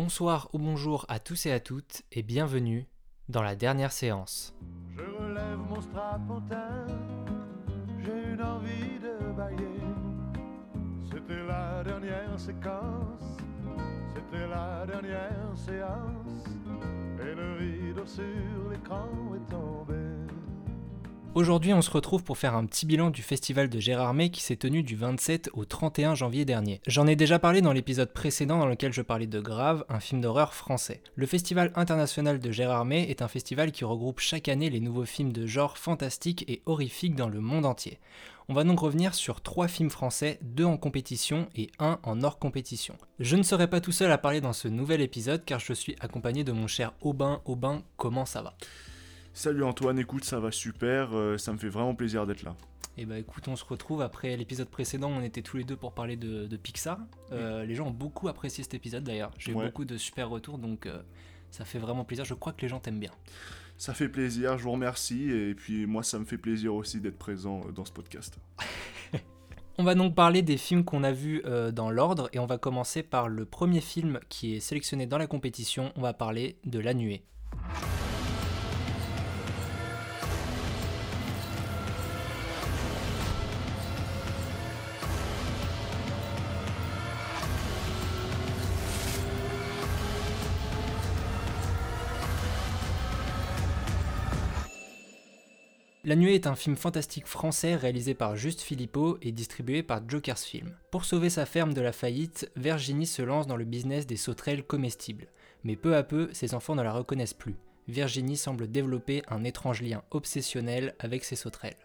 Bonsoir ou bonjour à tous et à toutes et bienvenue dans la dernière séance. Je relève mon strapontin, j'ai une envie de bailler. C'était la dernière séquence, c'était la dernière séance. Et le rideau sur l'écran est tombé. Aujourd'hui, on se retrouve pour faire un petit bilan du festival de Gérardmer qui s'est tenu du 27 au 31 janvier dernier. J'en ai déjà parlé dans l'épisode précédent dans lequel je parlais de Grave, un film d'horreur français. Le Festival international de Gérardmer est un festival qui regroupe chaque année les nouveaux films de genre fantastique et horrifique dans le monde entier. On va donc revenir sur trois films français, deux en compétition et un en hors compétition. Je ne serai pas tout seul à parler dans ce nouvel épisode car je suis accompagné de mon cher Aubin. Aubin, comment ça va? Salut Antoine, écoute, ça va super, euh, ça me fait vraiment plaisir d'être là. Et bah écoute, on se retrouve après l'épisode précédent, on était tous les deux pour parler de, de Pixar. Euh, Les gens ont beaucoup apprécié cet épisode d'ailleurs, j'ai eu Ouais. beaucoup de super retours donc euh, ça fait vraiment plaisir. Je crois que les gens t'aiment bien. Ça fait plaisir, je vous remercie, et puis moi ça me fait plaisir aussi d'être présent dans ce podcast. On va donc parler des films qu'on a vus dans l'ordre et on va commencer par le premier film qui est sélectionné dans la compétition. On va parler de La Nuée. La Nuée est un film fantastique français réalisé par Juste Philippot et distribué par Jokers Film. Pour sauver sa ferme de la faillite, Virginie se lance dans le business des sauterelles comestibles. Mais peu à peu, ses enfants ne la reconnaissent plus. Virginie semble développer un étrange lien obsessionnel avec ses sauterelles.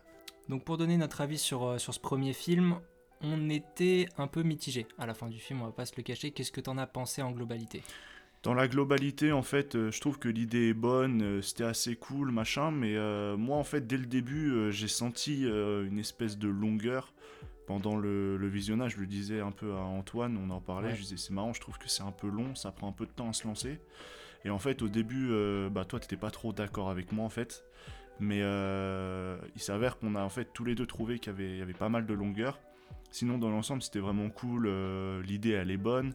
Donc pour donner notre avis sur, euh, sur ce premier film, on était un peu mitigé à la fin du film, on va pas se le cacher. Qu'est-ce que t'en as pensé en globalité? Dans la globalité, en fait, euh, je trouve que l'idée est bonne, euh, c'était assez cool, machin, mais euh, moi, en fait, dès le début, j'ai senti une espèce de longueur pendant le, le visionnage. Je le disais un peu à Antoine, on en parlait, Ouais. je disais c'est marrant, je trouve que c'est un peu long, ça prend un peu de temps à se lancer. Et en fait, au début, bah, toi, t'étais pas trop d'accord avec moi, en fait. Mais il s'avère qu'on a en fait tous les deux trouvé qu'il y avait, il y avait pas mal de longueur. Sinon, dans l'ensemble, c'était vraiment cool. L'idée, elle est bonne.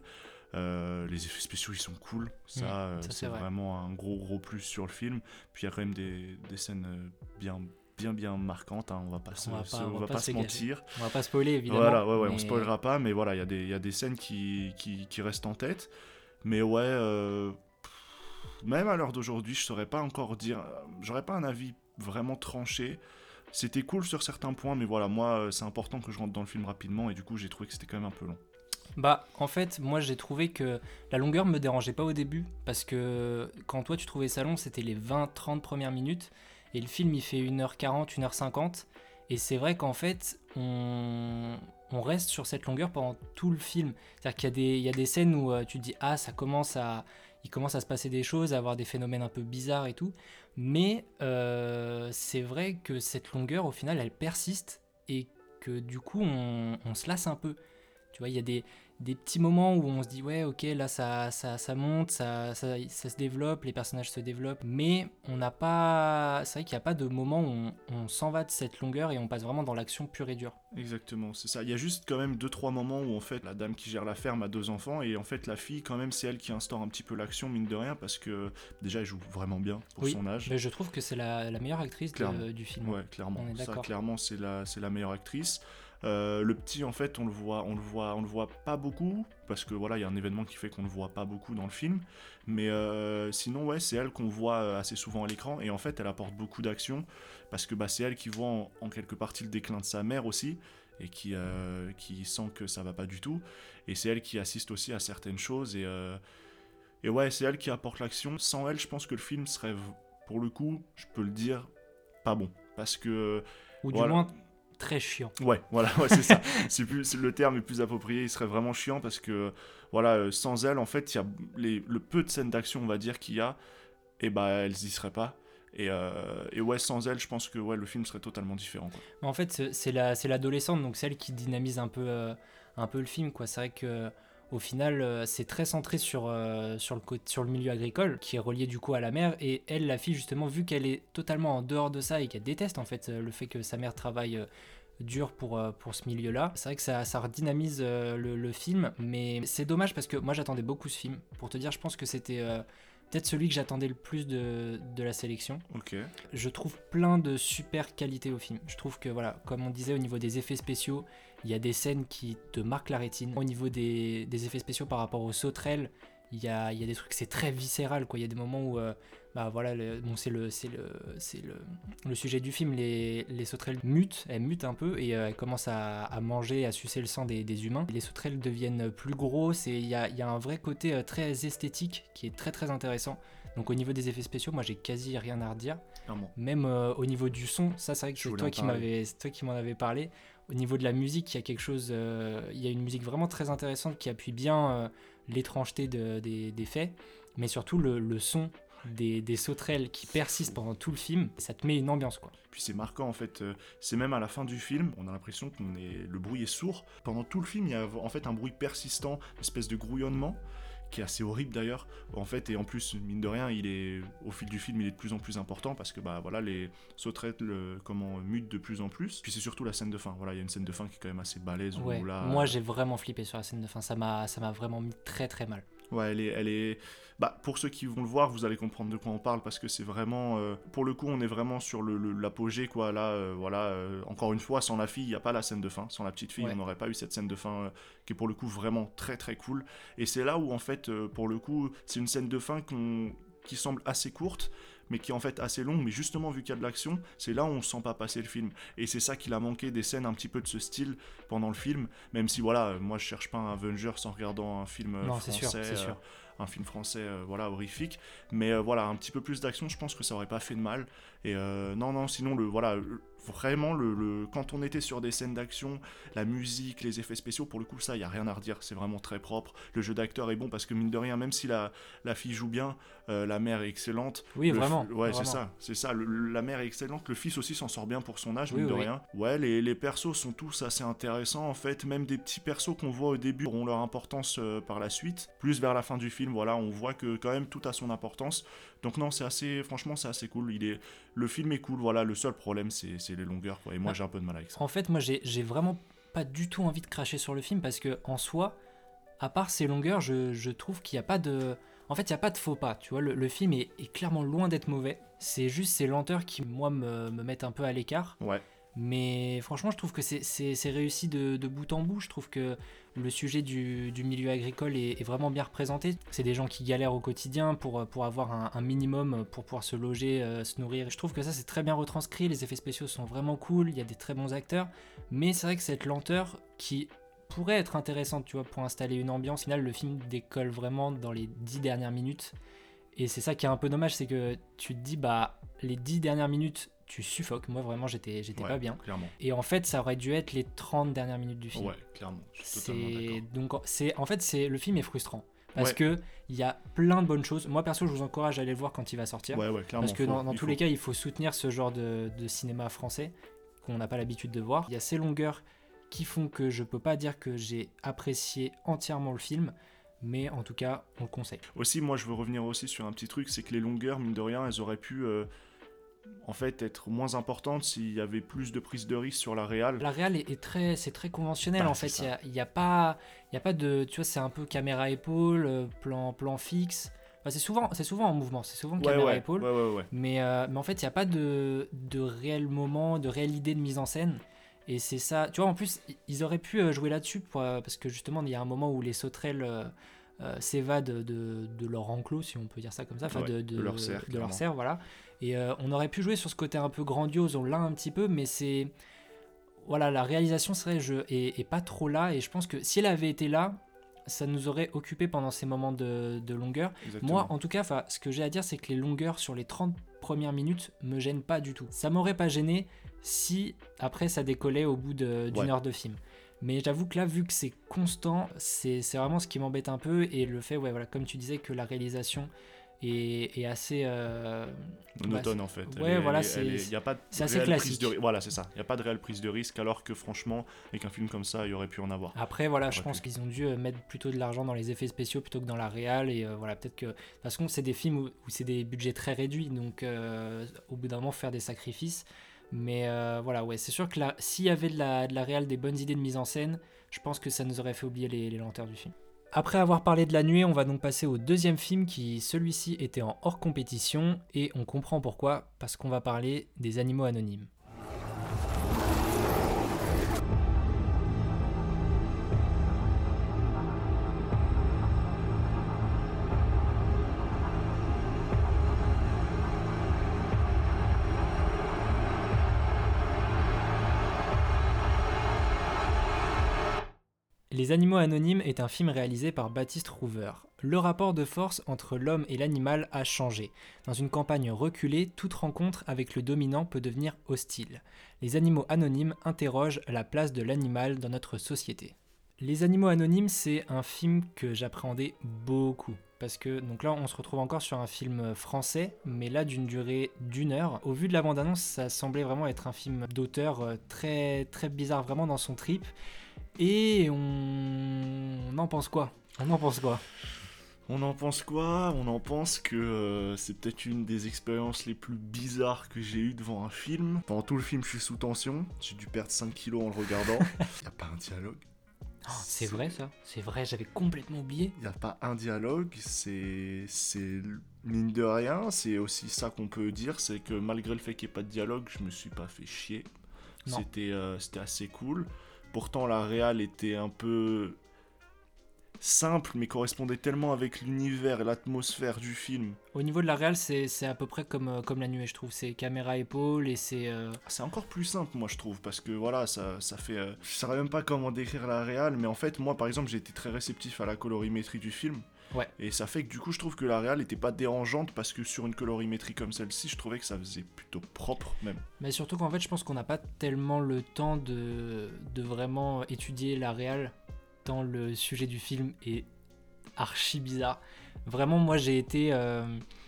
Euh, les effets spéciaux, ils sont cool. Ça, Mm, euh, ça, c'est c'est vrai. vraiment un gros, gros plus sur le film. Puis il y a quand même des, des scènes euh, bien, bien, bien marquantes. hein. On va pas se, On va pas- on on va va pas pas se s'égarer. mentir. On va pas spoiler évidemment. Voilà, ouais, ouais, on spoilera pas, mais voilà, il y, a des- y a des scènes qui, qui, qui restent en tête. Mais ouais, euh, même à l'heure d'aujourd'hui, je saurais pas encore dire. J'aurais pas un avis vraiment tranché. C'était cool sur certains points, mais voilà, moi, c'est important que je rentre dans le film rapidement, et du coup, j'ai trouvé que c'était quand même un peu long. Bah, en fait, moi j'ai trouvé que la longueur me dérangeait pas au début parce que quand toi tu trouvais ça long, c'était les 20-30 premières minutes et le film il fait 1h40, 1h50 et c'est vrai qu'en fait on, on reste sur cette longueur pendant tout le film. C'est-à-dire qu'il y, a des- il y a des scènes où euh, tu te dis ah ça commence à il commence à se passer des choses, à avoir des phénomènes un peu bizarres et tout, mais euh, c'est vrai que cette longueur au final elle persiste et que du coup on, on se lasse un peu. Tu vois, il y a des, des petits moments où on se dit ouais ok là ça, ça, ça monte, ça, ça, ça se développe, les personnages se développent, mais on n'a pas... C'est vrai qu'il n'y a pas de moment où on, on s'en va de cette longueur et on passe vraiment dans l'action pure et dure. Exactement, c'est ça. Il y a juste quand même deux trois moments où en fait la dame qui gère la ferme a deux enfants et en fait la fille quand même c'est elle qui instaure un petit peu l'action mine de rien parce que déjà elle joue vraiment bien pour Oui, son âge. Mais je trouve que c'est la, la meilleure actrice de- du film. Ouais, clairement. On est Ça, clairement, c'est la, c'est la meilleure actrice. Euh, le petit, en fait, on le voit, on le voit, on le voit pas beaucoup parce que voilà, il y a un événement qui fait qu'on le voit pas beaucoup dans le film. Mais euh, sinon, ouais, c'est elle qu'on voit euh, assez souvent à l'écran et en fait, elle apporte beaucoup d'action parce que bah, c'est elle qui voit en, en quelque partie le déclin de sa mère aussi et qui, euh, qui sent que ça va pas du tout. Et c'est elle qui assiste aussi à certaines choses et et ouais, c'est elle qui apporte l'action. Sans elle, je pense que le film serait, pour le coup, je peux le dire, pas bon parce que Ou du Voilà. moins très chiant. Ouais, voilà, ouais, c'est ça. C'est plus le terme est plus approprié. Il serait vraiment chiant parce que voilà, euh, sans elle, en fait, il y a les, le peu de scènes d'action, on va dire qu'il y a, et bah elles y seraient pas. Et, euh, et ouais, sans elle, je pense que ouais, le film serait totalement différent. quoi. En fait, c'est- c'est la- c'est l'adolescente, donc celle qui dynamise un peu, euh, un peu le film. quoi. C'est vrai que au final, euh, c'est très centré sur, euh, sur, le, milieu agricole, qui est relié du coup à la mère. Et elle, la fille, justement, vu qu'elle est totalement en dehors de ça et qu'elle déteste en fait euh, le fait que sa mère travaille dur pour, ce milieu-là. C'est vrai que ça, ça redynamise le, film, mais c'est dommage parce que moi j'attendais beaucoup ce film. Pour te dire, je pense que c'était peut-être celui que j'attendais le plus de, de la sélection. Je trouve plein de super qualités au film. Je trouve que, voilà, comme on disait au niveau des effets spéciaux, il y a des scènes qui te marquent la rétine. Au niveau des, des effets spéciaux par rapport aux sauterelles, il y a, y a des trucs, c'est très viscéral, quoi. Il y a des moments où, euh, bah voilà, le- bon, c'est le, c'est le, c'est le, le sujet du film. Les, les sauterelles mutent, elles mutent un peu et euh, elles commencent à, à manger, à sucer le sang des, des humains. Les sauterelles deviennent plus grosses et il y a, y a un vrai côté euh, très esthétique qui est très très intéressant. Donc au niveau des effets spéciaux, moi j'ai quasi rien à redire. Clairement. Même euh, au niveau du son, ça c'est vrai que c'est toi qui m'avais, c'est toi qui m'en avais parlé. Au niveau de la musique, il y a quelque chose, il y a une musique vraiment très intéressante qui appuie bien l'étrangeté de- des, faits, mais surtout le, son des, des sauterelles qui persistent pendant tout le film, ça te met une ambiance quoi. Puis c'est marquant en fait, euh, c'est même à la fin du film, on a l'impression que le bruit est sourd. Pendant tout le film, il y a en fait un bruit persistant, une espèce de grouillonnement, qui est assez horrible d'ailleurs. En fait, et en plus, mine de rien, il est au fil du film, il est de plus en plus important parce que bah voilà, les sauterelles comment mutent de plus en plus. Puis c'est surtout la scène de fin. Voilà, il y a une scène de fin qui est quand même assez balèze. où là, Moi j'ai vraiment flippé sur la scène de fin, ça m'a, ça m'a vraiment mis très très mal. Ouais, elle est, elle est. Bah, pour ceux qui vont le voir, vous allez comprendre de quoi on parle parce que c'est vraiment. euh, Pour le coup, on est vraiment sur le- le- l'apogée, quoi. Là, euh, voilà. euh, encore une fois, sans la fille, il n'y a pas la scène de fin. Sans la petite fille, Ouais. on n'aurait pas eu cette scène de fin qui est pour le coup vraiment très très cool. Et c'est là où, en fait, pour le coup, c'est une scène de fin qu'on- qui semble assez courte. Mais qui est en fait assez longue, mais justement vu qu'il y a de l'action, c'est là où on sent pas passer le film. Et c'est ça qu'il a manqué des scènes un petit peu de ce style pendant le film, même si voilà, moi je cherche pas un Avengers en regardant un film euh, non, c'est sûr, français, euh, sûr. un film français euh, voilà horrifique mais voilà un petit peu plus d'action je pense que ça aurait pas fait de mal et non non sinon le voilà vraiment le, le- quand on était sur des scènes d'action la musique les effets spéciaux pour le coup ça il y a rien à redire c'est vraiment très propre le jeu d'acteur est bon parce que mine de rien même si la, la fille joue bien euh, la mère est excellente Oui, vraiment. f- ouais, c'est ça, c'est ça. Le- la mère est excellente, le fils aussi s'en sort bien pour son âge, Oui, mine de rien. Ouais, les, les persos sont tous assez intéressants en fait. Même des petits persos qu'on voit au début auront leur importance euh, par la suite. Plus vers la fin du film, voilà, on voit que quand même tout a son importance. Donc non, c'est assez, franchement, c'est assez cool. Il est, le film est cool. Voilà, le seul problème, c'est c'est les longueurs. Quoi. Et moi, Ah. j'ai un peu de mal avec ça. En fait, moi, j'ai vraiment pas du tout envie de cracher sur le film parce que, en soi, à part ses longueurs, je, je trouve qu'il n'y a pas de. En fait, il n'y a pas de faux pas. Tu vois, le, le film est, est clairement loin d'être mauvais. C'est juste ces lenteurs qui, moi, me, me mettent un peu à l'écart. Ouais, Mais franchement, je trouve que c'est- c'est c'est réussi de, de bout en bout. Je trouve que le sujet du, milieu agricole est, vraiment bien représenté. C'est des gens qui galèrent au quotidien pour, pour avoir un, minimum pour pouvoir se loger, euh, se nourrir. Je trouve que ça, c'est très bien retranscrit. Les effets spéciaux sont vraiment cool. Il y a des très bons acteurs. Mais c'est vrai que cette lenteur qui pourrait être intéressante, tu vois, pour installer une ambiance. Au final, le film décolle vraiment dans les dix dernières minutes. Et c'est ça qui est un peu dommage, c'est que tu te dis, bah, les dix dernières minutes, tu suffoques. Moi, vraiment, j'étais j'étais ouais, pas bien. clairement. Et en fait, ça aurait dû être les 30 dernières minutes du film. Ouais, clairement. Je suis totalement c'est d'accord. donc c'est en fait c'est le film est frustrant parce Ouais. que il y a plein de bonnes choses. Moi perso, je vous encourage à aller le voir quand il va sortir Ouais, ouais, clairement. parce que faut- dans, tous faut. les cas, il faut soutenir ce genre de, de cinéma français qu'on n'a pas l'habitude de voir. Il y a ces longueurs qui font que je peux pas dire que j'ai apprécié entièrement le film, mais en tout cas, on le conseille. Aussi, moi, je veux revenir aussi sur un petit truc, c'est que les longueurs, mine de rien, elles auraient pu, euh, en fait, être moins importantes s'il y avait plus de prise de risque sur la réal. La réal est, est très, c'est très conventionnel Bah, en fait. Il ça. y a, pas, il y a pas de, tu vois, c'est un peu caméra épaule, euh, plan, plan fixe. Enfin, c'est souvent, c'est souvent en mouvement, c'est souvent Ouais, caméra ouais, épaule. ouais. Mais, euh, mais en fait, il n'y a pas de, de réel moment, de réelle idée de mise en scène. Et c'est ça. Tu vois, en plus, ils auraient pu euh, jouer là-dessus parce que justement, il y a un moment où les sauterelles s'évadent de, de leur enclos, si on peut dire ça comme ça, enfin Ouais, de, de leur serre, de leur serre, voilà. Et euh, on aurait pu jouer sur ce côté un peu grandiose, on l'a un petit peu, mais c'est. Voilà, la réalisation serait je, est, est pas trop là. Et je pense que si elle avait été là, ça nous aurait occupé pendant ces moments de, de longueur. Exactement. Moi, en tout cas, ce que j'ai à dire, c'est que les longueurs sur les 30 premières minutes me gênent pas du tout. Ça m'aurait pas gêné si après ça décollait au bout d'une Ouais. heure de film. Mais j'avoue que là, vu que c'est constant, c'est vraiment ce qui m'embête un peu. Et le fait, ouais, voilà, comme tu disais, que la réalisation est, est assez. euh, monotone en fait. ouais, Elle voilà, c'est- assez réelle classique. de Voilà, c'est ça. Il n'y a pas de réelle prise de risque, alors que franchement, avec un film comme ça, il y aurait pu en avoir. Après, voilà, je pense qu'ils ont dû euh, mettre plutôt de l'argent dans les effets spéciaux plutôt que dans la réal. Et euh, voilà, peut-être que. Parce que c'est des films où, où c'est des budgets très réduits. Donc, euh, au bout d'un moment, faire des sacrifices. Mais euh, voilà, ouais, c'est sûr que s'il y avait de la, de réal, des bonnes idées de mise en scène, je pense que ça nous aurait fait oublier les, les lenteurs du film. Après avoir parlé de la nuée, on va donc passer au deuxième film qui, celui-ci, était en hors compétition, et on comprend pourquoi, parce qu'on va parler des animaux anonymes. Les Animaux Anonymes est un film réalisé par Baptiste Rouver. Le rapport de force entre l'homme et l'animal a changé. Dans une campagne reculée, toute rencontre avec le dominant peut devenir hostile. Les Animaux Anonymes interrogent la place de l'animal dans notre société. Les Animaux Anonymes, c'est un film que j'appréhendais beaucoup. Parce que, donc là, on se retrouve encore sur un film français, mais là d'une durée d'une heure. Au vu de la bande-annonce, ça semblait vraiment être un film d'auteur euh, très, très bizarre, vraiment dans son trip. Et on... on en pense quoi? On en pense quoi? On en pense quoi? On en pense que euh, c'est peut-être une des expériences les plus bizarres que j'ai eues devant un film. Pendant tout le film, je suis sous tension. J'ai dû perdre 5 kilos en le regardant. Il a pas un dialogue? Oh, C'est vrai ça C'est vrai, j'avais complètement oublié. Il n'y a pas un dialogue, c'est. Mine de rien, c'est aussi ça qu'on peut dire, c'est que malgré le fait qu'il n'y ait pas de dialogue, je me suis pas fait chier. C'était euh, c'était assez cool. Pourtant, la réal était un peu simple, mais correspondait tellement avec l'univers et l'atmosphère du film. Au niveau de la réal, c'est à peu près comme, euh, comme la nuée, je trouve. C'est caméra épaule et c'est. euh, C'est encore plus simple, moi, je trouve, parce que voilà, ça, ça fait. euh, Je saurais même pas comment décrire la réal, mais en fait, moi, par exemple, j'ai été très réceptif à la colorimétrie du film. Ouais. Et ça fait que du coup, je trouve que la réal était pas dérangeante parce que sur une colorimétrie comme celle-ci, je trouvais que ça faisait plutôt propre, même. Mais surtout qu'en fait, je pense qu'on n'a pas tellement le temps de, de vraiment étudier la réal tant le sujet du film est archi bizarre. Vraiment, moi, j'ai été. euh, j'ai été,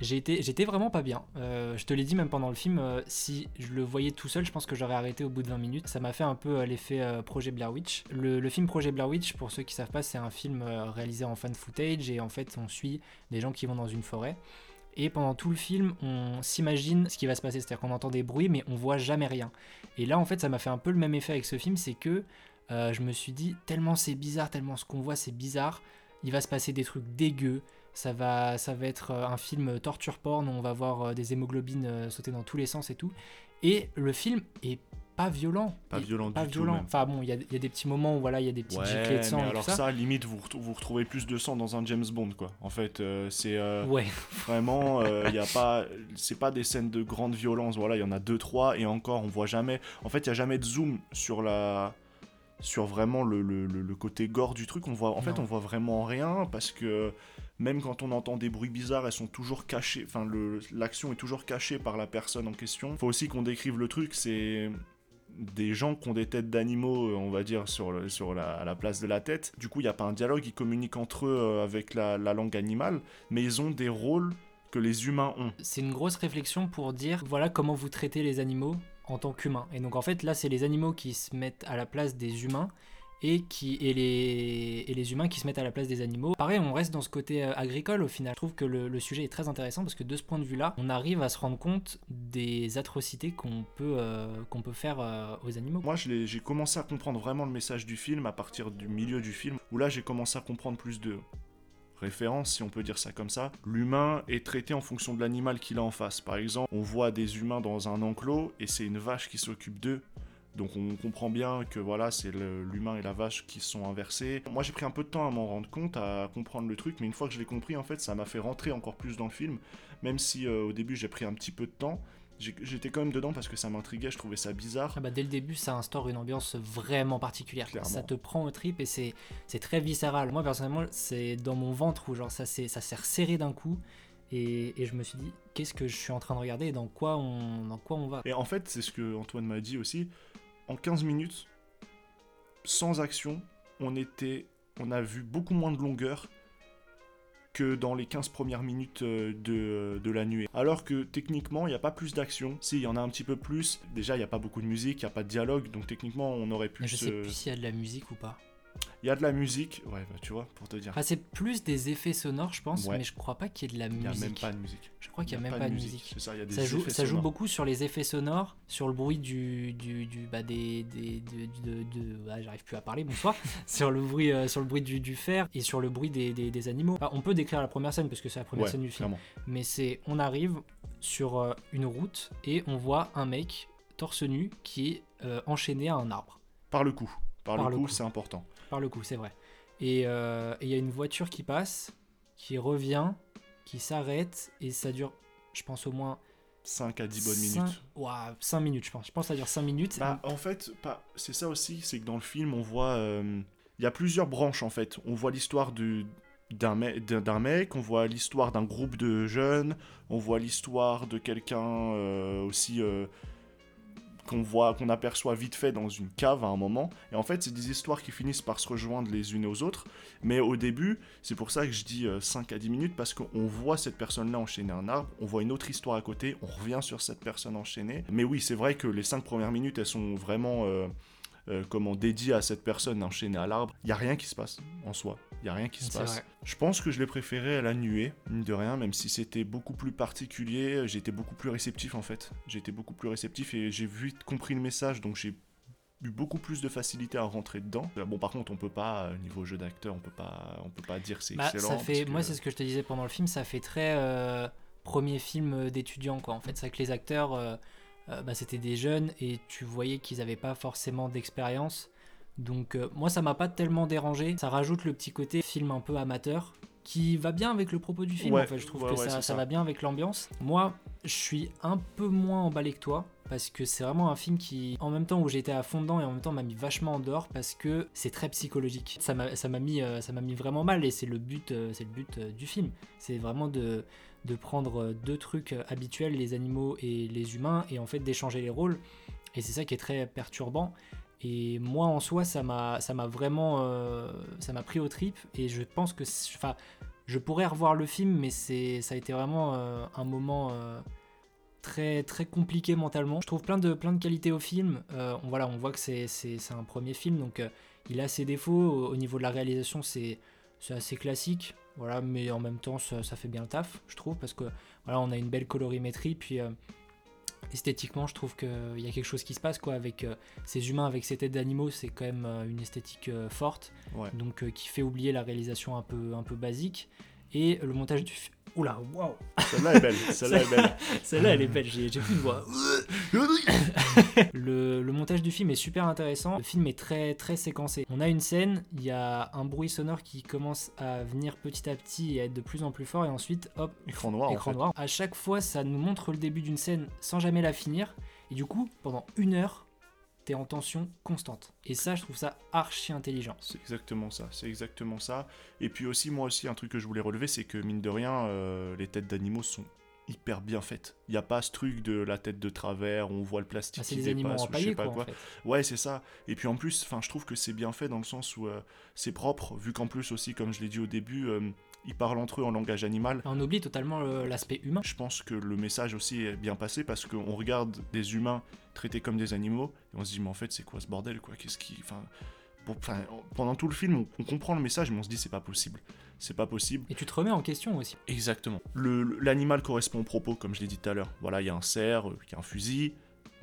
j'étais vraiment pas bien. Euh, je te l'ai dit même pendant le film, euh, si je le voyais tout seul, je pense que j'aurais arrêté au bout de 20 minutes. Ça m'a fait un peu euh, l'effet Projet Blair Witch. Le, le film Projet Blair Witch, pour ceux qui savent pas, c'est un film réalisé en fan footage et en fait on suit des gens qui vont dans une forêt. Et pendant tout le film, on s'imagine ce qui va se passer, c'est-à-dire qu'on entend des bruits, mais on voit jamais rien. Et là, en fait, ça m'a fait un peu le même effet avec ce film, c'est que je me suis dit, tellement c'est bizarre, tellement ce qu'on voit c'est bizarre, il va se passer des trucs dégueux, ça va, ça va être euh, un film torture porn, où on va voir euh, des hémoglobines euh, sauter dans tous les sens et tout. Et le film est pas violent. Pas violent pas du tout, violent. même. Enfin bon, il y y a des petits moments où voilà, il y a des petites giclées de Ouais, sang mais et tout alors ça. ça, limite, vous, vous retrouvez plus de sang dans un James Bond, quoi. En fait, euh, c'est euh, Ouais, vraiment, il y a pas, c'est pas des scènes de grande violence. Voilà, il y en a deux, trois, et encore, on voit jamais. En fait, il y a jamais de zoom sur la, sur vraiment le, le, le- le côté gore du truc. On voit, en fait, Non. on voit vraiment rien parce que même quand on entend des bruits bizarres, elles sont toujours cachées. Enfin, l'action est toujours cachée par la personne en question. Faut aussi qu'on décrive le truc. C'est des gens qui ont des têtes d'animaux, euh, on va dire, sur, la, la place de la tête. Du coup, il n'y a pas un dialogue, ils communiquent entre eux euh, avec la langue animale, mais ils ont des rôles que les humains ont. c'est une grosse réflexion pour dire voilà comment vous traitez les animaux en tant qu'humains. Et donc en fait là c'est les animaux qui se mettent à la place des humains et, qui, et, les, et les humains qui se mettent à la place des animaux. Pareil, on reste dans ce côté euh, agricole au final. Je trouve que le, sujet est très intéressant parce que de ce point de vue-là, on arrive à se rendre compte des atrocités qu'on peut, euh, peut faire euh, aux animaux. Moi, j'ai commencé à comprendre vraiment le message du film à partir du milieu du film, où là, j'ai commencé à comprendre plus de références, si on peut dire ça comme ça. L'humain est traité en fonction de l'animal qu'il a en face. Par exemple, on voit des humains dans un enclos et c'est une vache qui s'occupe d'eux. Donc on comprend bien que voilà, c'est l'humain et la vache qui sont inversés. Moi j'ai pris un peu de temps à m'en rendre compte, à comprendre le truc, mais une fois que je l'ai compris, en fait, ça m'a fait rentrer encore plus dans le film. Même si euh, au début j'ai pris un petit peu de temps, j'étais quand même dedans parce que ça m'intriguait, je trouvais ça bizarre. Ah bah, dès le début, ça instaure une ambiance vraiment particulière. Clairement. Ça te prend au trip et c'est très viscéral. Moi, personnellement, c'est dans mon ventre où genre, ça s'est ça s'est resserré d'un coup. Et, et je me suis dit, qu'est-ce que je suis en train de regarder et dans quoi on, dans quoi on va? Et en fait, c'est ce que Antoine m'a dit aussi. En 15 minutes, sans action, on était, on a vu beaucoup moins de longueur que dans les 15 premières minutes euh, de, de la nuée. Alors que techniquement, il n'y a pas plus d'action. Si, il y en a un petit peu plus. Déjà, il n'y a pas beaucoup de musique, il n'y a pas de dialogue, donc techniquement, on aurait pu Je se... sais plus s'il y a de la musique ou pas. Il y a de la musique, ouais, bah, tu vois, pour te dire. Ah, c'est plus des effets sonores, je pense, Ouais. mais je crois pas qu'il y ait de la Il n'y a musique. même pas de musique. Je crois qu'il y a, même pas de musique. C'est ça, il y a des Ça joue, ça joue beaucoup sur les effets sonores, sur le bruit du, du, du- bah des, des de, de- de- ah, j'arrive plus à parler, bonsoir, sur le bruit, euh, sur le bruit du, du fer et sur le bruit des, des, des animaux. On peut décrire la première scène parce que c'est la première Ouais, scène du film, clairement. mais c'est on arrive sur euh, une route et on voit un mec torse nu qui est euh, enchaîné à un arbre. Par le coup. Par, Par le le coup. c'est important. Par le coup, c'est vrai. Et euh, et il y a une voiture qui passe, qui revient, qui s'arrête et ça dure, je pense au moins 5 à 10 bonnes minutes. Ouah, 5 minutes, je pense. Je pense que ça dure 5 minutes. Bah, en fait, pas... c'est ça aussi, c'est que dans le film, on voit. euh, Il y a plusieurs branches en fait. On voit l'histoire du- d'un me- mec, on voit l'histoire d'un groupe de jeunes, on voit l'histoire de quelqu'un euh, aussi qu'on aperçoit vite fait dans une cave à un moment. Et en fait, c'est des histoires qui finissent par se rejoindre les unes aux autres. Mais au début, c'est pour ça que je dis euh, 5 à 10 minutes, parce qu'on voit cette personne-là enchaîner un arbre, on voit une autre histoire à côté, on revient sur cette personne enchaînée. Mais oui, c'est vrai que les 5 premières minutes, elles sont vraiment... euh, euh, comment dédiées à cette personne enchaînée à l'arbre, il y a rien qui se passe en soi. Il y a rien qui se passe. vrai. Je pense que je l'ai préféré à la nuée, mine de rien, même si c'était beaucoup plus particulier, j'étais beaucoup plus réceptif en fait. J'étais beaucoup plus réceptif et j'ai vite compris le message, donc j'ai eu beaucoup plus de facilité à rentrer dedans. Euh, Bon, par contre, on peut pas, euh, niveau jeu d'acteur, on peut pas, on peut pas dire c'est Bah, excellent. ça fait, que- moi, c'est ce que je te disais pendant le film, ça fait très euh, premier film d'étudiant, quoi. En fait, c'est vrai que les acteurs, euh, euh, bah, c'était des jeunes et tu voyais qu'ils n'avaient pas forcément d'expérience. Donc, euh, moi, ça m'a pas tellement dérangé. Ça rajoute le petit côté film un peu amateur qui va bien avec le propos du film. Ouais, en fait, je trouve ouais, que ouais, ça, ça ça. va bien avec l'ambiance. Moi, je suis un peu moins emballé que toi parce que c'est vraiment un film qui, en même temps où j'étais à fond dedans et en même temps m'a mis vachement en dehors parce que c'est très psychologique. Ça m'a mis, euh, ça m'a mis vraiment mal et c'est le but, c'est le but du film. C'est vraiment de de prendre euh, deux trucs euh, habituels, les animaux et les humains, et en fait d'échanger les rôles. Et c'est ça qui est très perturbant. Et moi en soi, ça m'a vraiment, euh, ça m'a pris au trip. Et je pense que, enfin, je pourrais revoir le film, mais ça a été vraiment un moment. très très compliqué mentalement. Je trouve plein de plein de qualités au film. On, voilà, on voit que c'est un premier film, donc il a ses défauts. Au, au niveau de la réalisation, c'est assez classique. Voilà, mais en même temps, ça, ça fait bien le taf, je trouve, parce que voilà, on a une belle colorimétrie, puis euh, esthétiquement, je trouve qu'il y a quelque chose qui se passe, quoi, avec euh, ces humains, avec ces têtes d'animaux, c'est quand même euh, une esthétique forte, Ouais. donc qui fait oublier la réalisation un peu un peu basique et le montage du film. Oula, waouh, Celle-là est belle, celle-là est belle. celle-là elle est belle, j'ai plus de voix. le, le montage du film est super intéressant. Le film est très très séquencé. On a une scène, il y a un bruit sonore qui commence à venir petit à petit et à être de plus en plus fort, et ensuite, hop, Écran noir, en écran fait. noir. À chaque fois, ça nous montre le début d'une scène sans jamais la finir, et du coup, pendant une heure, t'es en tension constante. Et ça, je trouve ça archi intelligent. C'est exactement ça, c'est exactement ça. Et puis aussi, moi aussi, un truc que je voulais relever, c'est que mine de rien, euh, les têtes d'animaux sont hyper bien faites. Il n'y a pas ce truc de la tête de travers, on voit le plastique Ah, c'est qui des animaux dépasse, ou je sais empaillés, pas quoi, quoi. en fait. Ouais, c'est ça. Et puis en plus, enfin, je trouve que c'est bien fait dans le sens où euh, c'est propre, vu qu'en plus aussi, comme je l'ai dit au début, euh, ils parlent entre eux en langage animal. On oublie totalement le- l'aspect humain. Je pense que le message aussi est bien passé parce qu'on regarde des humains traités comme des animaux et on se dit mais en fait c'est quoi ce bordel quoi? Qu'est-ce qui, enfin, pendant tout le film on, on comprend le message mais on se dit c'est pas possible, c'est pas possible. Et tu te remets en question aussi. Exactement. L'animal correspond au propos comme je l'ai dit tout à l'heure. Voilà, il y a un cerf, euh, il y a un fusil,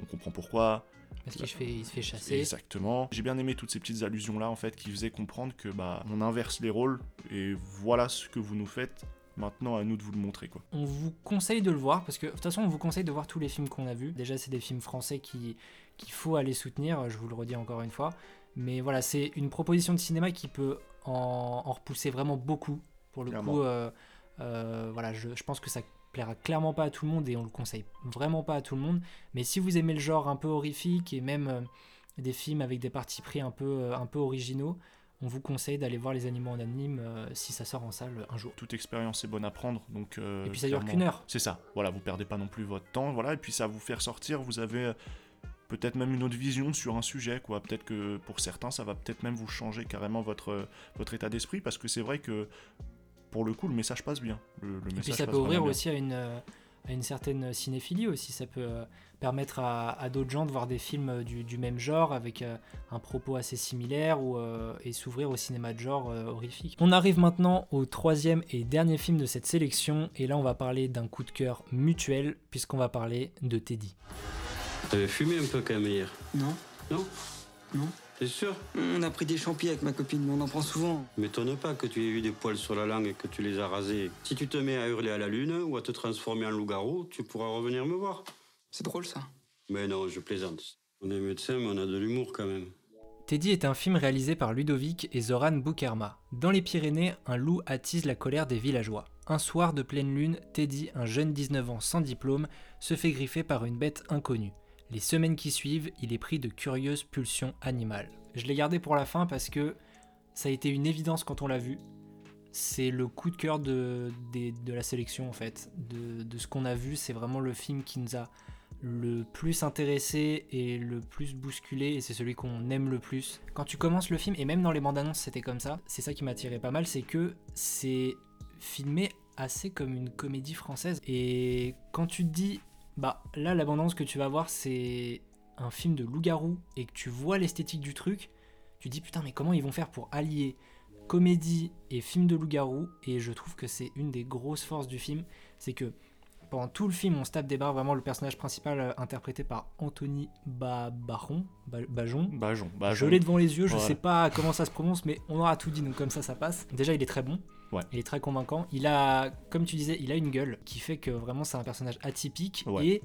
on comprend pourquoi. Parce qu'il se fait, il se fait chasser. Exactement. J'ai bien aimé toutes ces petites allusions là en fait qui faisaient comprendre que bah on inverse les rôles et voilà ce que vous nous faites. Maintenant à nous de vous le montrer quoi. On vous conseille de le voir parce que de toute façon on vous conseille de voir tous les films qu'on a vus. Déjà c'est des films français qui qu'il faut aller soutenir, je vous le redis encore une fois. Mais voilà, c'est une proposition de cinéma qui peut en, en repousser vraiment beaucoup. Pour le Clairement. coup, euh, euh, voilà, je, je pense que ça plaira clairement pas à tout le monde et on le conseille vraiment pas à tout le monde. Mais si vous aimez le genre un peu horrifique et même euh, des films avec des partis pris un peu, euh, un peu originaux, on vous conseille d'aller voir les animaux en anime euh, si ça sort en salle un jour. Toute expérience est bonne à prendre donc. euh, Et puis ça dure qu'une heure. C'est ça. Voilà, vous perdez pas non plus votre temps. Voilà, et puis ça va vous faire sortir. Vous avez peut-être même une autre vision sur un sujet, quoi. Peut-être que pour certains, ça va peut-être même vous changer carrément votre votre état d'esprit, parce que c'est vrai que pour le coup, le message passe bien. Le, le Et puis message ça peut ouvrir aussi à une, euh, à une certaine cinéphilie aussi. Ça peut euh, permettre à, à d'autres gens de voir des films euh, du, du même genre avec euh, un propos assez similaire ou, euh, et s'ouvrir au cinéma de genre euh, horrifique. On arrive maintenant au troisième et dernier film de cette sélection et là on va parler d'un coup de cœur mutuel puisqu'on va parler de Teddy. T'avais fumé un peu quand même hier. Non, Non? Non. T'es sûr On a pris des champis avec ma copine, mais on en prend souvent. M'étonne pas que tu aies eu des poils sur la langue et que tu les as rasés. Si tu te mets à hurler à la lune ou à te transformer en loup-garou, tu pourras revenir me voir. C'est drôle ça. Mais non, je plaisante. On est médecin, mais on a de l'humour quand même. Teddy est un film réalisé par Ludovic et Zoran Boukerma. Dans les Pyrénées, un loup attise la colère des villageois. Un soir de pleine lune, Teddy, un jeune 19 ans sans diplôme, se fait griffer par une bête inconnue. Les semaines qui suivent, il est pris de curieuses pulsions animales. Je l'ai gardé pour la fin parce que ça a été une évidence quand on l'a vu. C'est le coup de cœur de, de la sélection en fait. De, de ce qu'on a vu, c'est vraiment le film qui nous a le plus intéressé et le plus bousculé et c'est celui qu'on aime le plus. Quand tu commences le film et même dans les bandes annonces c'était comme ça, c'est ça qui m'a tiré pas mal, c'est que c'est filmé assez comme une comédie française et quand tu te dis bah là l'abondance que tu vas voir c'est un film de loup-garou et que tu vois l'esthétique du truc, tu dis putain mais comment ils vont faire pour allier comédie et film de loup-garou? Et je trouve que c'est une des grosses forces du film, c'est que pendant tout le film, on se tape des barres. Vraiment, le personnage principal euh, interprété par Anthony ba Baron, Ba- Bajon. Bajon. je l'ai devant les yeux, je Ouais. sais pas comment ça se prononce, mais on aura tout dit, donc comme ça, ça passe. Déjà, il est très bon. Ouais. Il est très convaincant. Il a, comme tu disais, il a une gueule qui fait que vraiment c'est un personnage atypique Ouais. et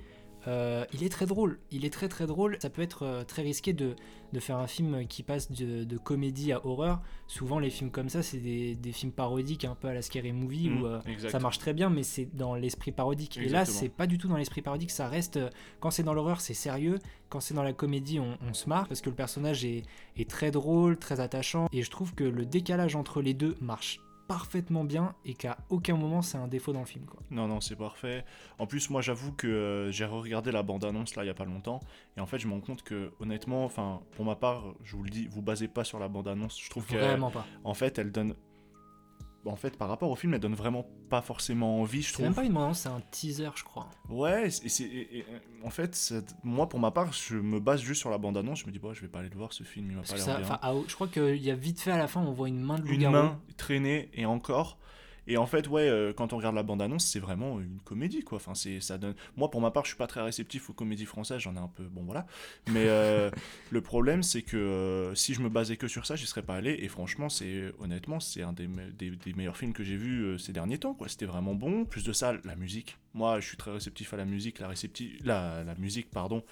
euh, il est très drôle. Il est très très drôle. Ça peut être euh, très risqué de, de faire un film qui passe de, de comédie à horreur. Souvent, les films comme ça, c'est des, des films parodiques, un peu à la Scary Movie, Mm, où euh, ça marche très bien, mais c'est dans l'esprit parodique. Et là, c'est pas du tout dans l'esprit parodique. Ça reste. Quand c'est dans l'horreur, c'est sérieux. Quand c'est dans la comédie, on, on se marre parce que le personnage est, est très drôle, très attachant. Et je trouve que le décalage entre les deux marche parfaitement bien et qu'à aucun moment c'est un défaut dans le film. Quoi. Non, non, c'est parfait. En plus, moi, j'avoue que euh, j'ai regardé la bande-annonce là il y a pas longtemps, et en fait, je me rends compte que, honnêtement, enfin, pour ma part, je vous le dis, vous basez pas sur la bande-annonce. Je trouve que, Vraiment pas. en fait, elle donne, en fait, par rapport au film, elle donne vraiment pas forcément envie, je C'est trouve. même pas une bande c'est un teaser, je crois. Ouais, et c'est, en fait, c'est- moi, pour ma part, je me base juste sur la bande-annonce. Je me dis, bon, je vais pas aller le voir ce film, il m'a pas l'air bien. je crois qu'il y a vite fait à la fin, on voit une main de une loup-garou. main traînée et encore. Et en fait, ouais, euh, quand on regarde la bande-annonce, c'est vraiment une comédie, quoi. Enfin, c'est, ça donne. Moi, pour ma part, je suis pas très réceptif aux comédies françaises. J'en ai un peu, bon, voilà. Mais euh, le problème, c'est que euh, si je me basais que sur ça, j'y serais pas allé. Et franchement, c'est honnêtement, c'est un des, me- des, des meilleurs films que j'ai vus euh, ces derniers temps, quoi. C'était vraiment bon. Plus de ça, la musique. Moi, je suis très réceptif à la musique. La récepti- la, la musique, pardon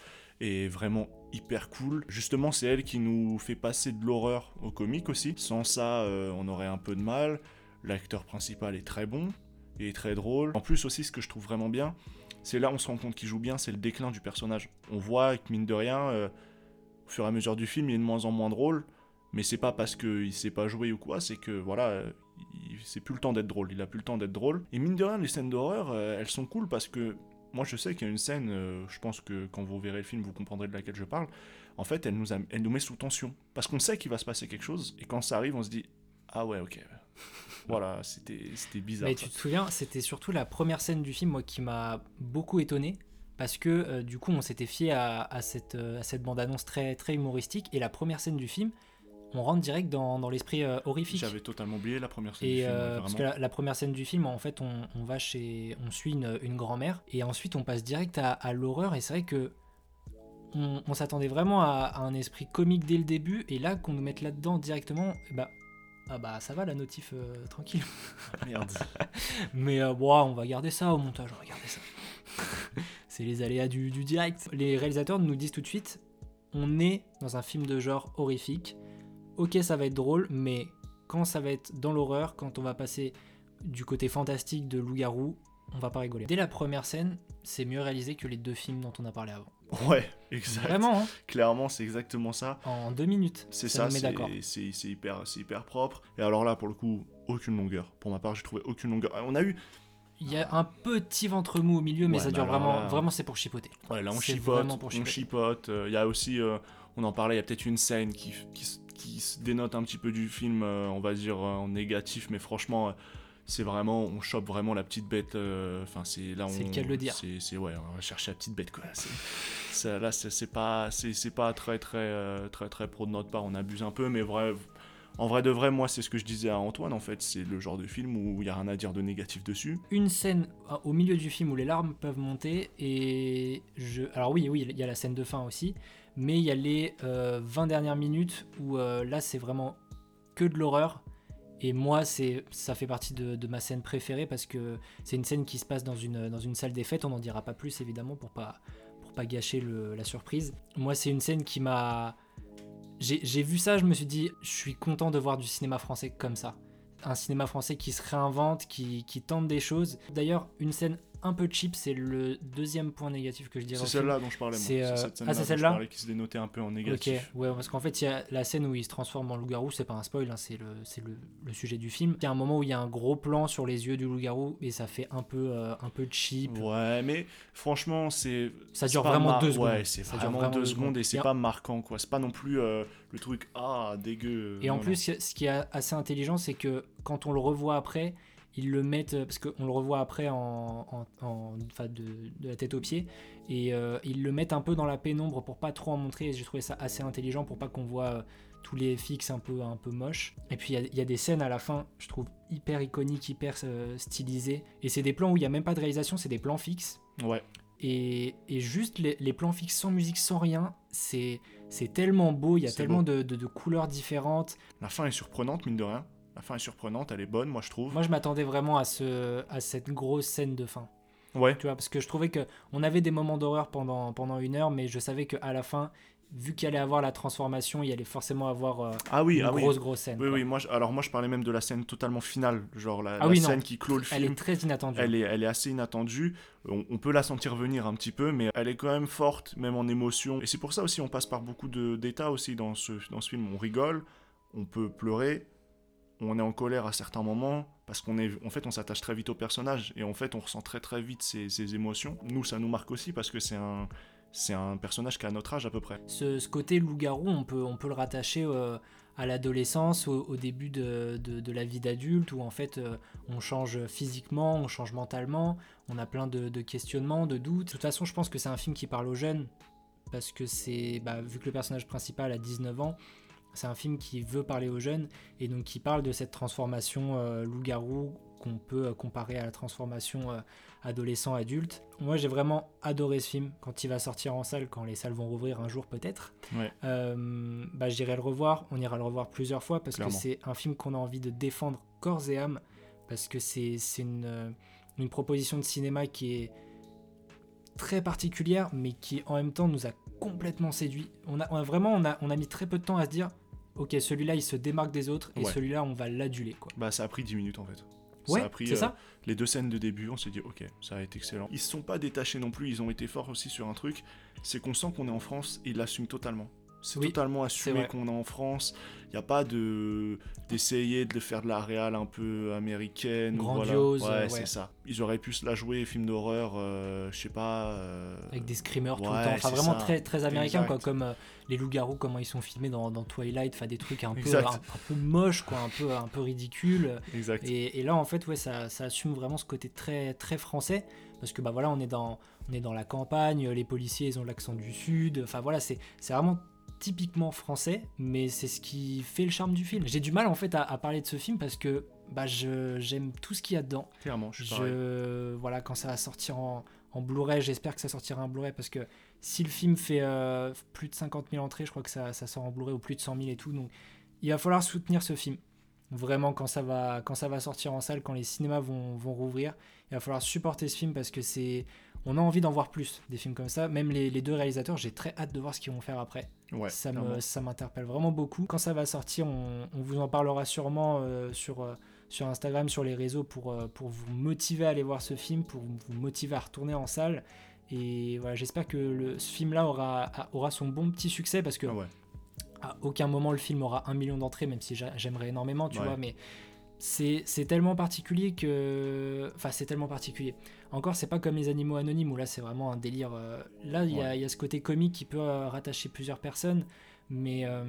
est vraiment hyper cool. Justement, c'est elle qui nous fait passer de l'horreur au comique aussi. Sans ça, on aurait un peu de mal. L'acteur principal est très bon, il est très drôle. En plus aussi, ce que je trouve vraiment bien, c'est là on se rend compte qu'il joue bien, c'est le déclin du personnage. On voit que mine de rien, euh, au fur et à mesure du film, il est de moins en moins drôle. Mais c'est pas parce qu'il sait pas jouer ou quoi, c'est que voilà, il c'est plus le temps d'être drôle, il a plus le temps d'être drôle. Et mine de rien, les scènes d'horreur, euh, elles sont cool parce que moi je sais qu'il y a une scène, euh, je pense que quand vous verrez le film, vous comprendrez de laquelle je parle. En fait, elle nous, a- elle nous met sous tension. Parce qu'on sait qu'il va se passer quelque chose, et quand ça arrive, on se dit Ah ouais, ok. Voilà, c'était c'était bizarre. Mais tu te souviens, c'était surtout la première scène du film moi, qui m'a beaucoup étonné. Parce que euh, du coup, on s'était fié à, à cette, euh, à cette bande-annonce très, très humoristique. Et la première scène du film, on rentre direct dans, dans l'esprit euh, horrifique. J'avais totalement oublié la première scène du Et film. euh, ouais, parce que la, la première scène du film, en fait, on, on va chez, on suit une, une grand-mère et ensuite on passe direct à, à l'horreur. Et c'est vrai que on, on s'attendait vraiment à, à un esprit comique dès le début. Et là, qu'on nous mette là-dedans directement, bah, ah bah ça va la notif euh, tranquille. Merde. Mais euh, bon, on va garder ça au montage, on va garder ça. c'est les aléas du, du direct. Les réalisateurs nous disent tout de suite, on est dans un film de genre horrifique. Ok, ça va être drôle, mais quand ça va être dans l'horreur, quand on va passer du côté fantastique de loup-garou, on va pas rigoler. Dès la première scène, c'est mieux réalisé que les deux films dont on a parlé avant. Ouais, exact. Vraiment, hein, Clairement, c'est exactement ça. en deux minutes. C'est ça c'est hyper, hyper propre. Et alors là, pour le coup, aucune longueur. Pour ma part, j'ai trouvé aucune longueur. On a eu. Il y a un petit ventre mou au milieu, mais Ouais, ça dure vraiment, là- vraiment c'est pour chipoter. Ouais, là, on chipote. On chipote. Euh, Il y a aussi. euh, on en parlait, il y a peut-être une scène qui, qui, qui se dénote un petit peu du film, euh, on va dire en négatif, mais franchement. C'est vraiment, on chope vraiment la petite bête. euh, Enfin, c'est là, on. C'est le cas de le dire. C'est, ouais, on va chercher la petite bête quoi. Ça, là, c'est, pas, c'est, pas très, très, euh, très, très pro de notre part. On abuse un peu, mais vrai. En vrai de vrai, moi, c'est ce que je disais à Antoine. En fait, c'est le genre de film où il y a rien à dire de négatif dessus. Une scène euh, au milieu du film où les larmes peuvent monter et je... Alors oui, oui, il y a la scène de fin aussi, mais il y a les euh, 20 dernières minutes où euh, là c'est vraiment que de l'horreur. Et moi, c'est, ça fait partie de, ma scène préférée parce que c'est une scène qui se passe dans une, dans une salle des fêtes. On n'en dira pas plus évidemment pour pas, pour pas gâcher la surprise. Moi, c'est une scène qui m'a. J'ai, j'ai vu ça, je me suis dit, je suis content de voir du cinéma français comme ça. Un cinéma français qui se réinvente, qui, qui tente des choses. D'ailleurs, une scène un peu cheap, c'est le deuxième point négatif que je dirais. C'est celle-là dont je parlais. C'est, euh, cette ah, c'est celle-là qui se dénotait un peu en Ok, négatif. ouais, parce qu'en fait, il y a la scène où il se transforme en loup-garou, c'est pas un spoil, hein, c'est le, le, le sujet du film. Il y a un moment où il y a un gros plan sur les yeux du loup-garou et ça fait un peu, euh, un peu cheap. Ouais, mais franchement, c'est. Ça dure vraiment mar- deux secondes. Ouais, c'est vraiment, vraiment deux deux secondes secondes. et c'est pas marquant, quoi. C'est pas non plus euh, le truc, ah, dégueu. Et en Non, plus, ce qui est assez intelligent, c'est que quand on le revoit après, ils le mettent, parce qu'on le revoit après en, en- de, de la tête aux pieds, et euh, ils le mettent un peu dans la pénombre pour pas trop en montrer, et j'ai trouvé ça assez intelligent pour pas qu'on voit euh, tous les fixes un peu, un peu moches. Et puis il y a- il y, a des scènes à la fin, je trouve hyper iconiques, hyper euh, stylisées, et c'est des plans où il y a même pas de réalisation, c'est des plans fixes. Ouais, Et, et juste les, les plans fixes sans musique, sans rien, c'est tellement beau, il y a tellement de- de- de couleurs différentes. la fin est surprenante, mine de rien. La fin est surprenante, elle est bonne, moi je trouve. Moi, je m'attendais vraiment à, ce, à cette grosse scène de fin. Ouais, Tu vois, parce que je trouvais que on avait des moments d'horreur pendant, pendant une heure, mais je savais qu'à la fin, vu qu'il allait avoir la transformation, il allait forcément avoir euh, ah oui, une ah oui. grosse, grosse scène. Oui, quoi. oui, moi, je- alors moi je parlais même de la scène totalement finale, genre la, Ah la oui, non. scène qui clôt le Elle film. est très inattendue. Elle est, elle est assez inattendue. On, on peut la sentir venir un petit peu, mais elle est quand même forte, même en émotion. Et c'est pour ça aussi, on passe par beaucoup de- d'états aussi dans ce, dans ce film. On rigole, on peut pleurer, on est en colère à certains moments, parce qu'on est, en fait, on s'attache très vite au personnage, et en fait, on ressent très très vite ses, émotions. Nous, ça nous marque aussi, parce que c'est un, c'est un personnage qui a notre âge à peu près. Ce, côté loup-garou, on peut, on peut le rattacher euh, à l'adolescence, au, début de, de- la vie d'adulte, où en fait euh, on change physiquement, on change mentalement, on a plein de, de questionnements, de doutes. De toute façon, je pense que c'est un film qui parle aux jeunes, parce que c'est, bah, vu que le personnage principal a 19 ans, c'est un film qui veut parler aux jeunes, et donc qui parle de cette transformation euh, loup-garou qu'on peut euh, comparer à la transformation euh, adolescent-adulte. Moi, j'ai vraiment adoré ce film quand il va sortir en salle, quand les salles vont rouvrir un jour peut-être. Ouais. Euh, bah, j'irai le revoir. On ira le revoir plusieurs fois parce Clairement. que c'est un film qu'on a envie de défendre corps et âme parce que c'est c'est une, euh, une proposition de cinéma qui est très particulière, mais qui en même temps nous a complètement séduit. On a, on a vraiment, on a, on a mis très peu de temps à se dire, ok, celui-là il se démarque des autres et Ouais. celui-là on va l'aduler quoi. Bah, ça a pris 10 minutes en fait. Ouais, ça a pris c'est euh, ça. les deux scènes de début, on s'est dit ok, ça va être excellent. Ils se sont pas détachés non plus, ils ont été forts aussi sur un truc, c'est qu'on sent qu'on est en France et ils l'assument totalement. C'est Oui, totalement assumé qu'on est en France. Il n'y a pas de d'essayer de le faire de la réal un peu américaine. voilà. Grandiose, Ouais, ouais. c'est ça. Ils auraient pu se la jouer, film d'horreur, euh, je sais pas. euh, Avec des screamers tout le temps. Enfin, vraiment ça. très, très américain, quoi. Comme euh, les loups-garous, comment ils sont filmés dans, dans Twilight. Enfin, des trucs un peu, un, un peu moches, quoi. Un peu, un peu ridicules. Exact. Et, et là, en fait, ouais, ça, ça assume vraiment ce côté très, très français. Parce que, bah voilà, on est dans, on est dans la campagne. Les policiers, ils ont l'accent du Sud. Enfin, voilà, c'est c'est vraiment typiquement français. Mais c'est ce qui fait le charme du film. J'ai du mal, en fait, à, à parler de ce film parce que bah, je- j'aime tout ce qu'il y a dedans. Clairement, je suis. Je, voilà, quand ça va sortir en, en Blu-ray, j'espère que ça sortira en Blu-ray parce que si le film fait euh, plus de 50 000 entrées, je crois que ça, ça sort en Blu-ray ou plus de 100 000 et tout. Donc il va falloir soutenir ce film. Vraiment, quand ça va, quand ça va sortir en salle, quand les cinémas vont, vont rouvrir, il va falloir supporter ce film parce que c'est. On a envie d'en voir plus, des films comme ça. Même les, les deux réalisateurs, j'ai très hâte de voir ce qu'ils vont faire après Ouais, ça me ça m'interpelle vraiment beaucoup. Quand ça va sortir, on, on vous en parlera sûrement euh, sur, euh, sur Instagram, sur les réseaux pour, euh, pour vous motiver à aller voir ce film, pour vous motiver à retourner en salle. Et voilà, j'espère que le, ce film-là aura, aura son bon petit succès parce que Ah ouais. à aucun moment le film aura un million d'entrées, même si j'a- j'aimerais énormément, tu Ouais. vois, mais c'est tellement particulier que. Enfin, c'est tellement particulier. Encore, c'est pas comme les animaux anonymes où là, c'est vraiment un délire. euh, Là, il y, a- il y a ce côté comique qui peut euh, rattacher plusieurs personnes, Mais euh,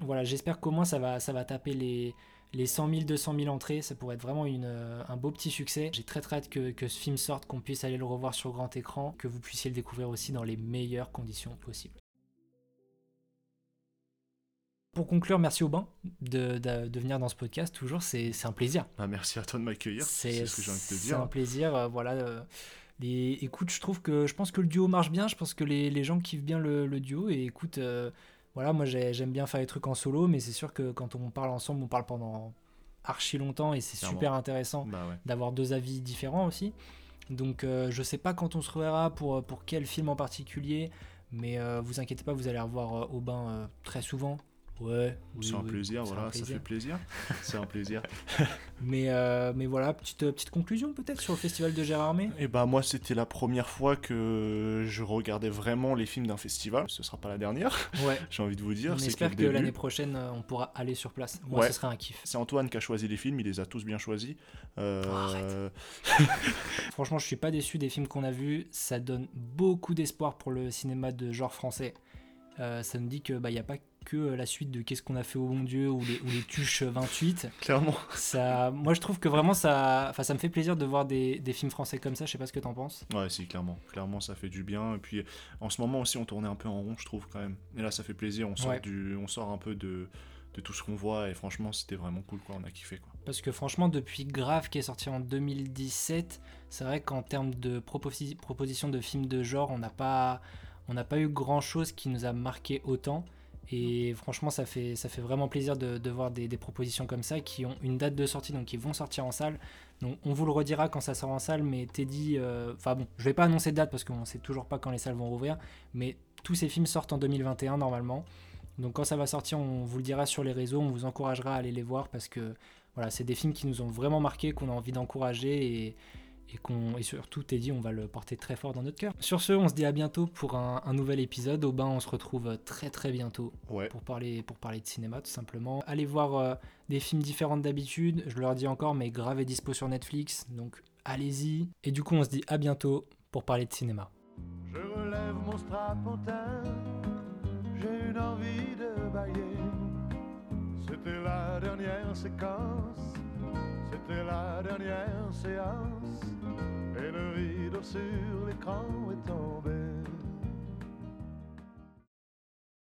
voilà, j'espère qu'au moins ça va, ça va taper les, les 100 000, 200 000 entrées. Ça pourrait être vraiment une, un beau petit succès. J'ai très très hâte que, que ce film sorte, qu'on puisse aller le revoir sur grand écran, que vous puissiez le découvrir aussi dans les meilleures conditions possibles. Pour conclure, merci Aubin de, de, de venir dans ce podcast. Toujours, c'est c'est un plaisir. Bah, merci à toi de m'accueillir, c'est ce que j'ai envie de te C'est dire. un plaisir. euh, voilà. euh, les- écoute, je trouve que je pense que le duo marche bien. Je pense que les, les gens kiffent bien le, le duo. Et écoute, euh, voilà, moi j'ai- j'aime bien faire des trucs en solo, mais c'est sûr que quand on parle ensemble, on parle pendant archi longtemps et c'est super intéressant Bah ouais. d'avoir deux avis différents aussi. Donc je sais pas quand on se reverra pour, pour quel film en particulier, mais vous inquiétez pas, vous allez revoir Aubin très souvent. Ouais, oui, c'est un oui, plaisir, un voilà, plaisir. ça fait plaisir. c'est un plaisir. Mais, euh, mais voilà, petite, petite conclusion peut-être sur le festival de Gérardmer? Et bah moi c'était la première fois que je regardais vraiment les films d'un festival. Ce sera pas la dernière, Ouais. j'ai envie de vous dire. On espère que l'année prochaine, euh, on pourra aller sur place. Moi, Ouais. ce serait un kiff. C'est Antoine qui a choisi les films, il les a tous bien choisis. Euh, Oh. Franchement, je suis pas déçu des films qu'on a vus. Ça donne beaucoup d'espoir pour le cinéma de genre français. Euh, ça nous dit que bah y a pas que euh, la suite de Qu'est-ce qu'on a fait au bon Dieu ou les, ou les Tuches 28. clairement. Ça, moi, je trouve que vraiment ça, enfin, ça me fait plaisir de voir des, des films français comme ça. Je sais pas ce que t'en penses. Ouais, si, clairement. Clairement, ça fait du bien. Et puis, en ce moment aussi, on tournait un peu en rond, je trouve, quand même. Et là, ça fait plaisir. On sort, Ouais. du, on sort un peu de, de tout ce qu'on voit. Et franchement, c'était vraiment cool, quoi. On a kiffé, quoi. Parce que franchement, depuis Grave qui est sorti en 2017, c'est vrai qu'en termes de proposi- propositions de films de genre, on n'a pas, on n'a pas eu grand chose qui nous a marqué autant. Et franchement, ça fait, vraiment plaisir de, voir des, propositions comme ça qui ont une date de sortie, donc qui vont sortir en salle. Donc on vous le redira quand ça sort en salle, mais Teddy, euh, enfin bon, je vais pas annoncer de date parce qu'on sait toujours pas quand les salles vont rouvrir, mais tous ces films sortent en 2021 normalement. Donc quand ça va sortir, on vous le dira sur les réseaux, on vous encouragera à aller les voir parce que voilà, c'est des films qui nous ont vraiment marqué, qu'on a envie d'encourager et, qu'on, et surtout, Teddy, on va le porter très fort dans notre cœur. Sur ce, on se dit à bientôt pour un, un nouvel épisode. Aubin, on se retrouve très très bientôt Ouais. pour parler, pour parler de cinéma tout simplement. Allez voir euh, des films différents d'habitude, je le leur dis encore, mais grave est dispo sur Netflix, donc allez-y. Et du coup, on se dit à bientôt pour parler de cinéma. Je relève mon strapontin, j'ai une envie de bailler. C'était la dernière séquence, c'était la dernière séance. Et le rideau sur l'écran est